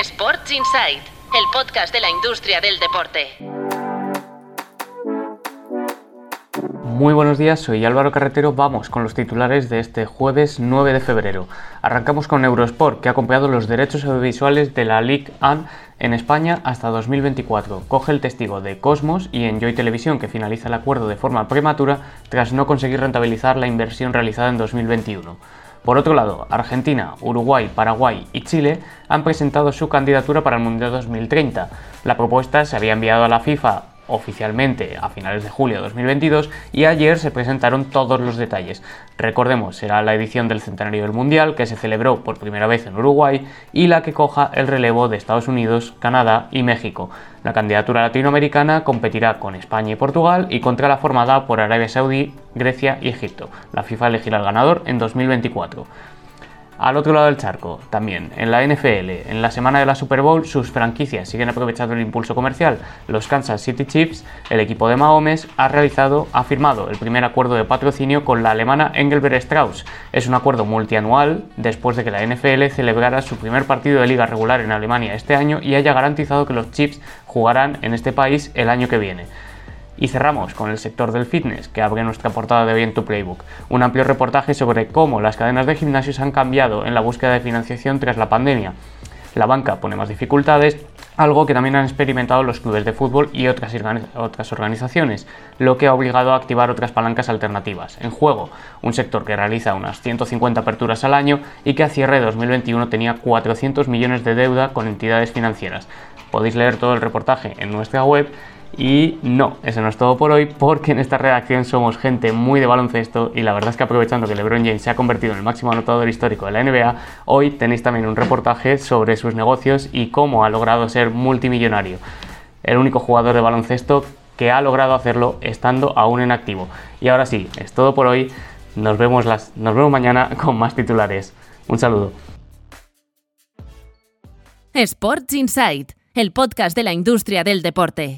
Sports Insight, el podcast de la industria del deporte. Muy buenos días, soy Álvaro Carretero. Vamos con los titulares de este jueves 9 de febrero. Arrancamos con Eurosport, que ha comprado los derechos audiovisuales de la Ligue 1 en España hasta 2024. Coge el testigo de Cosmos y Enjoy Televisión, que finaliza el acuerdo de forma prematura tras no conseguir rentabilizar la inversión realizada en 2021. Por otro lado, Argentina, Uruguay, Paraguay y Chile han presentado su candidatura para el Mundial 2030. La propuesta se había enviado a la FIFA oficialmente a finales de julio de 2022 y ayer se presentaron todos los detalles. Recordemos, será la edición del centenario del Mundial que se celebró por primera vez en Uruguay y la que coja el relevo de Estados Unidos, Canadá y México. La candidatura latinoamericana competirá con España y Portugal y contra la formada por Arabia Saudí, Grecia y Egipto. La FIFA elegirá al ganador en 2024. Al otro lado del charco, también, en la NFL, en la semana de la Super Bowl, sus franquicias siguen aprovechando el impulso comercial. Los Kansas City Chiefs, el equipo de Mahomes, ha realizado, ha firmado el primer acuerdo de patrocinio con la alemana Engelbert Strauss. Es un acuerdo multianual después de que la NFL celebrara su primer partido de liga regular en Alemania este año y haya garantizado que los Chiefs jugarán en este país el año que viene. Y cerramos con el sector del fitness, que abre nuestra portada de hoy en tu playbook. Un amplio reportaje sobre cómo las cadenas de gimnasios han cambiado en la búsqueda de financiación tras la pandemia. La banca pone más dificultades, algo que también han experimentado los clubes de fútbol y otras, otras organizaciones, lo que ha obligado a activar otras palancas alternativas. En juego, un sector que realiza unas 150 aperturas al año y que a cierre de 2021 tenía 400 millones de deuda con entidades financieras. Podéis leer todo el reportaje en nuestra web y no, eso no es todo por hoy, porque en esta redacción somos gente muy de baloncesto y la verdad es que aprovechando que LeBron James se ha convertido en el máximo anotador histórico de la NBA, hoy tenéis también un reportaje sobre sus negocios y cómo ha logrado ser multimillonario. El único jugador de baloncesto que ha logrado hacerlo estando aún en activo. Y ahora sí, es todo por hoy. Nos vemos, las, nos vemos mañana con más titulares. Un saludo. Sports Insight, el podcast de la industria del deporte.